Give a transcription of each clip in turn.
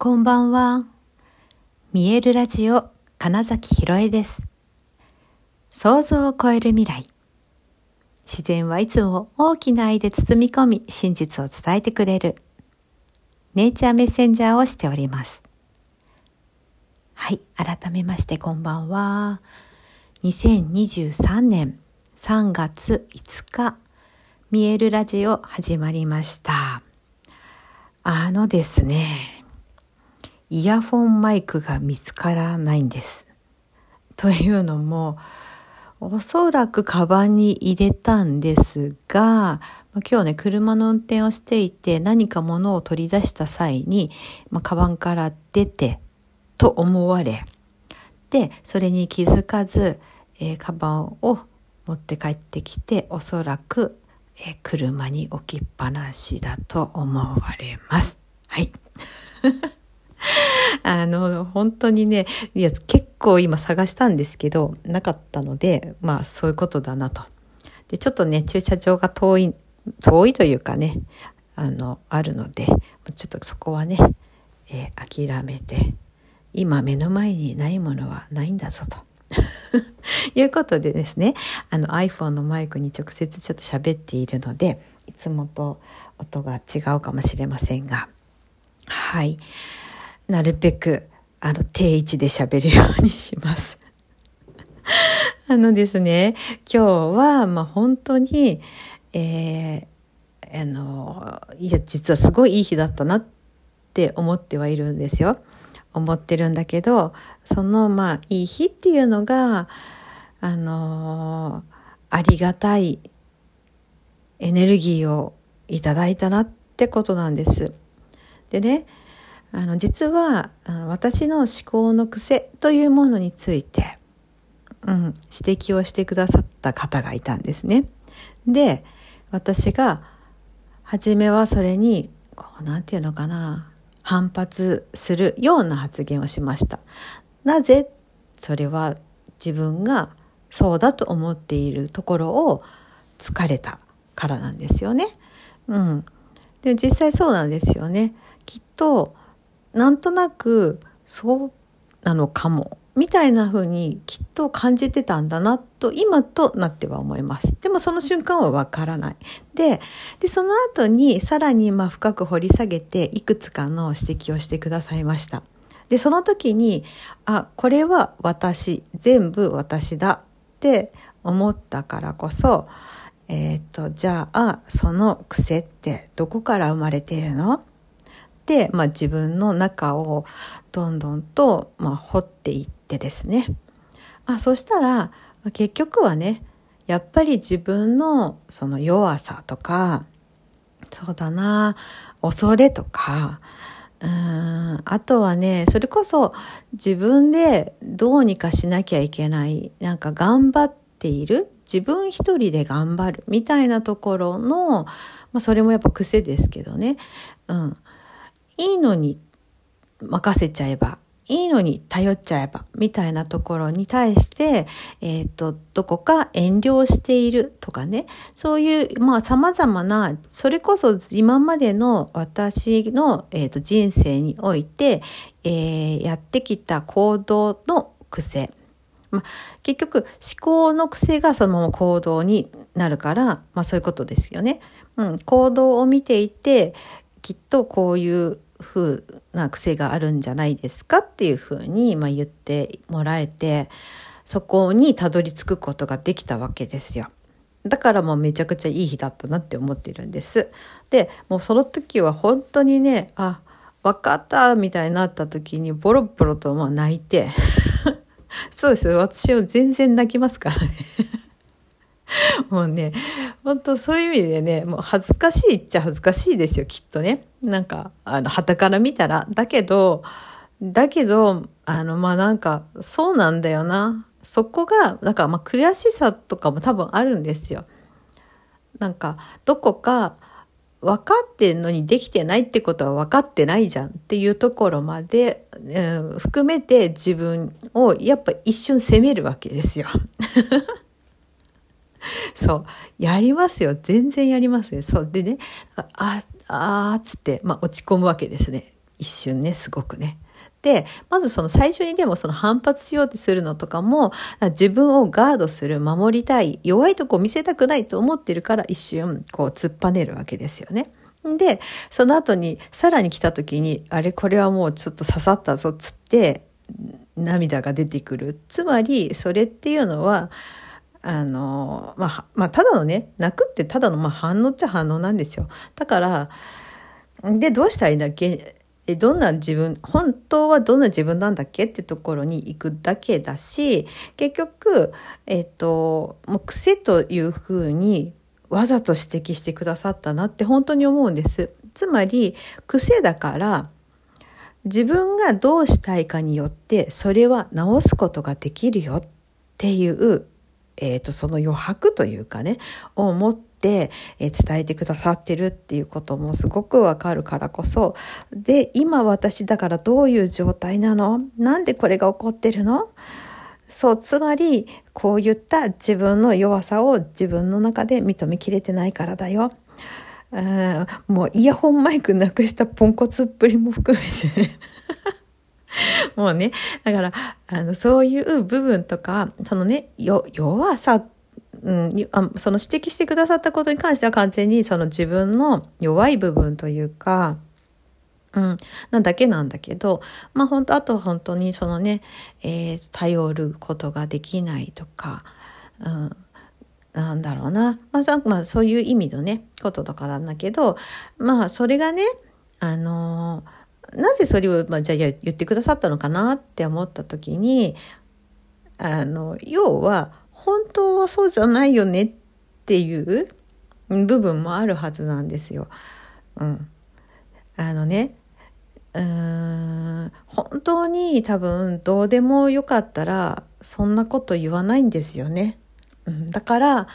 こんばんは。見えるラジオ金崎ひろえです。想像を超える未来。自然はいつも大きな愛で包み込み真実を伝えてくれるネイチャーメッセンジャーをしております。はい、改めましてこんばんは。2023年3月5日、見えるラジオ始まりました。あのですね、イヤフォンマイクが見つからないんです。というのも、おそらくカバンに入れたんですが、今日ね、車の運転をしていて何か物を取り出した際に、まあ、カバンから出てと思われ、で、それに気づかず、えー、カバンを持って帰ってきて、おそらく、えー、車に置きっぱなしだと思われます。はい。あの、本当にね、いや、結構今探したんですけど、なかったので、まあそういうことだなと。で、ちょっとね、駐車場が遠い、遠いというかね、あの、あるので、ちょっとそこはね、えー、諦めて、今目の前にないものはないんだぞと。いうことでですね、あの iPhone のマイクに直接ちょっと喋っているので、いつもと音が違うかもしれませんが、はい。なるべく、あの、定位置で喋るようにします。あのですね、今日は、まあ、本当に、えー、あの、いや、実はすごいいい日だったなって思ってはいるんですよ。思ってるんだけど、その、まあ、いい日っていうのが、あのありがたいエネルギーをいただいたなってことなんです。でね、あの実はあの私の思考の癖というものについて、うん、指摘をしてくださった方がいたんですね。で私が初めはそれにこうなんていうのかな反発するような発言をしました。なぜそれは自分がそうだと思っているところを疲れたからなんですよね。うん。で実際そうなんですよね。きっとなんとなくそうなのかもみたいな風にきっと感じてたんだなと今となっては思います。でもその瞬間はわからない。で、で、その後にさらにまあ深く掘り下げていくつかの指摘をしてくださいました。で、その時に、あ、これは私、全部私だって思ったからこそ、えっ、ー、と、じゃあ、その癖ってどこから生まれているの、まあ、自分の中をどんどんと、まあ、掘っていってですね。あそしたら結局はねやっぱり自分のその弱さとかそうだな恐れとかうんあとはねそれこそ自分でどうにかしなきゃいけないなんか頑張っている自分一人で頑張るみたいなところの、まあ、それもやっぱ癖ですけどね、うん、いいのに任せちゃえば、いいのに頼っちゃえば、みたいなところに対して、えっ、ー、と、どこか遠慮しているとかね、そういう、まあ様々な、それこそ今までの私の、えーと、人生において、えー、やってきた行動の癖。まあ、結局、思考の癖がそのまま行動になるから、まあそういうことですよね。うん、行動を見ていて、きっとこういう風な癖があるんじゃないですかっていう風に、まあ、言ってもらえて、そこにたどり着くことができたわけですよ。だからもうめちゃくちゃいい日だったなって思ってるんです。で、もうその時は本当にね、あ、分かったみたいになった時にボロボロとまあ泣いて、そうですよ。私は全然泣きますからね もうね、本当そういう意味でね、もう恥ずかしいっちゃ恥ずかしいですよ、きっとね。なんか、あの、旗から見たら。だけど、だけど、あの、まあ、なんか、そうなんだよな。そこが、だかまあ、悔しさとかも多分あるんですよ。なんか、どこか、分かってんのにできてないってことは分かってないじゃんっていうところまで、うん、含めて自分をやっぱ一瞬責めるわけですよ。そう。やりますよ。全然やりますね。そう。でね、あ、あーつって、まあ落ち込むわけですね。一瞬ね、すごくね。で、まずその最初にでもその反発しようとするのとかも、自分をガードする、守りたい、弱いとこ見せたくないと思ってるから一瞬こう突っぱねるわけですよね。で、その後にさらに来た時に、あれこれはもうちょっと刺さったぞっつって、涙が出てくる。つまり、それっていうのは、あの、まあ、まあ、ただのね、泣くってただのまあ反応っちゃ反応なんですよ。だから、で、どうしたらいいんだっけ、どんな自分、本当はどんな自分なんだっけ？ってところに行くだけだし、結局、えっ、と、もう癖というふうにわざと指摘してくださったなって本当に思うんです。つまり、癖だから、自分がどうしたいかによってそれは直すことができるよっていう、えっ、ー、と、その余白というかね、を持って、え伝えてくださってるっていうこともすごくわかるからこそ、で、今私だからどういう状態なの？なんでこれが起こってるの？そう、つまり、こういった自分の弱さを自分の中で認めきれてないからだよ。あもうイヤホンマイクなくしたポンコツっぷりも含めて もうね、だから、あの、そういう部分とか、そのね、よ、弱さ、うん、あその指摘してくださったことに関しては完全にその自分の弱い部分というか、うん、なんだけなんだけど、まあ本当、あと本当にそのね、えー、頼ることができないとか、うん、なんだろうな。まあ、まあ、そういう意味のね、こととかなんだけど、まあ、それがね、あのなぜそれを、まあ、じゃあ言ってくださったのかなって思った時に、あの、要は、本当はそうじゃないよねっていう部分もあるはずなんですよ。うん。あのね、うーん、本当に多分どうでもよかったら、そんなこと言わないんですよね。うん、だから、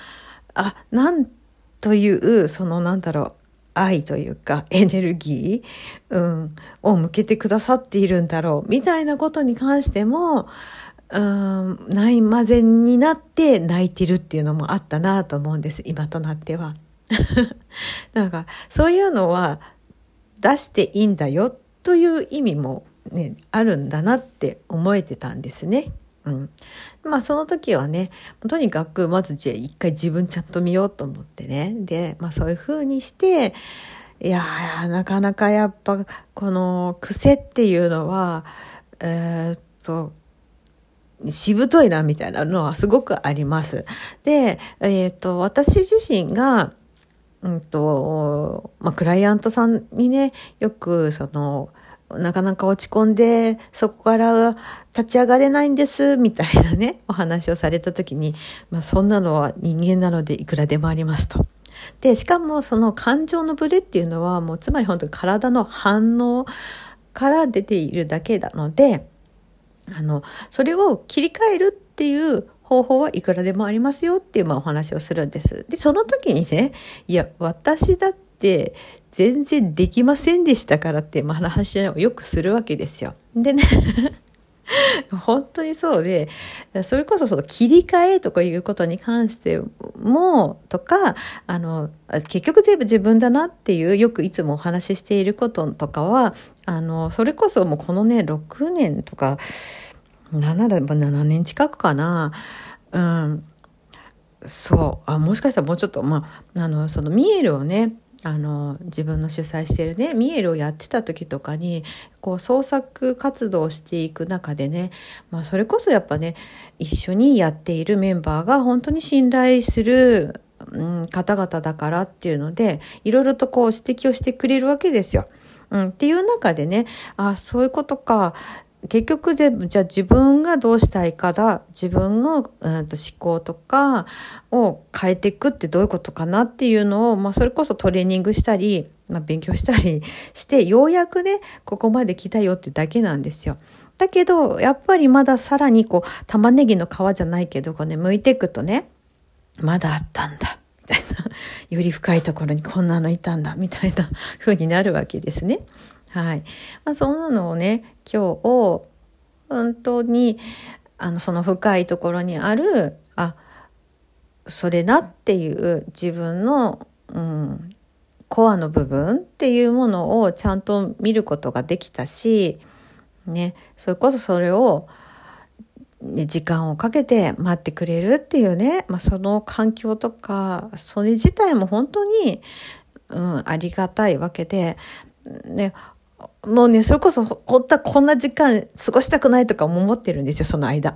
あ、なんという、そのなんだろう、愛というかエネルギー、うん、を向けてくださっているんだろう、みたいなことに関しても、うん、ないまぜになって泣いてるっていうのもあったなと思うんです、今となっては。なんか、そういうのは出していいんだよという意味もね、あるんだなって思えてたんですね。うん。まあその時はね、とにかくまずじゃ一回自分ちゃんと見ようと思ってね。で、まあそういう風にして、いやー、なかなかやっぱこの癖っていうのは、えー、っと、しぶといなみたいなのはすごくあります。で、えー、っと、私自身が、うんと、まあ、クライアントさんにね、よくその、なかなか落ち込んで、そこから立ち上がれないんです、みたいなね、お話をされた時に、まあそんなのは人間なのでいくらでもありますと。で、しかもその感情のブレっていうのはもうつまり本当に体の反応から出ているだけなので、あの、それを切り替えるっていう方法はいくらでもありますよっていうまお話をするんです。で、その時にね、いや、私だって全然できませんでしたからって、まあ、話をよくするわけですよ。でね 本当にそうで、それこそその切り替えとかいうことに関しても、とか、あの、結局全部自分だなっていう、よくいつもお話ししていることとかは、あの、それこそもうこのね、6年とか、7, 7年近くかな、うん、そう、あ、もしかしたらもうちょっと、まあ、あの、そのミエルをね、あの自分の主催してるねミエルをやってた時とかにこう創作活動をしていく中でね、まあ、それこそやっぱね一緒にやっているメンバーが本当に信頼する、うん、方々だからっていうのでいろいろとこう指摘をしてくれるわけですよ。うん、っていう中でね、あ、そういうことか、結局じゃじゃあ自分がどうしたいかだ自分の、うん、と思考とかを変えていくってどういうことかなっていうのを、まあ、それこそトレーニングしたり、まあ、勉強したり してようやくねここまで来たよってだけなんですよ。だけどやっぱりまださらにこう玉ねぎの皮じゃないけどこうね剥いていくとねまだあったんだみたいなより深いところにこんなのいたんだみたいな風になるわけですね。はい。まあ、そんなのをね、今日を、本当に、あの、その深いところにある、あ、それなっていう自分の、うん、コアの部分っていうものをちゃんと見ることができたし、ね、それこそそれを、ね、時間をかけて待ってくれるっていうね、まあ、その環境とか、それ自体も本当に、うん、ありがたいわけで、ね、もうね、それこそ、本当はこんな時間過ごしたくないとかも思ってるんですよ、その間。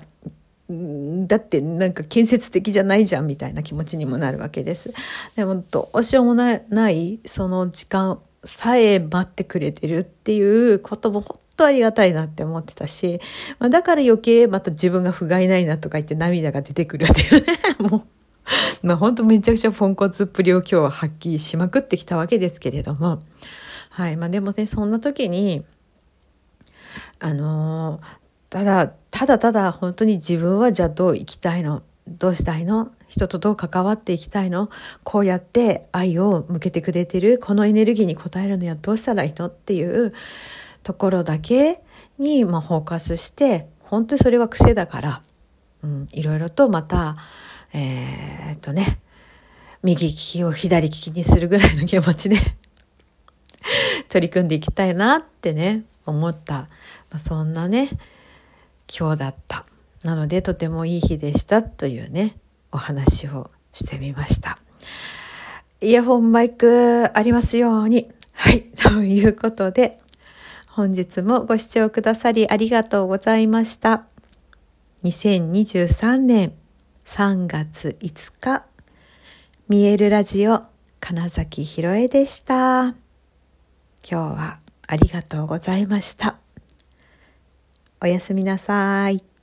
だってなんか建設的じゃないじゃんみたいな気持ちにもなるわけです。でもどうしようもないその時間さえ待ってくれてるっていうことも本当ありがたいなって思ってたし、まあ、だから余計また自分が不甲斐ないなとか言って涙が出てくるっていうね、もう。まあ本当めちゃくちゃポンコツっぷりを今日は発揮しまくってきたわけですけれども。はい。まあでもね、そんな時に、あのー、ただ、ただただ本当に自分はじゃあどう生きたいの？どうしたいの？人とどう関わっていきたいの？こうやって愛を向けてくれてるこのエネルギーに応えるにはどうしたらいいの？っていうところだけに、まあ、フォーカスして本当にそれは癖だから、うん、いろいろとまたえー、っとね右利きを左利きにするぐらいの気持ちで取り組んでいきたいなってね思った、まあ、そんなね今日だった。なのでとてもいい日でしたというね、お話をしてみました。イヤホンマイクありますように。はい。ということで、本日もご視聴くださりありがとうございました。2023年3月5日、見えるラジオ金崎ひろえでした。今日はありがとうございました。おやすみなさい。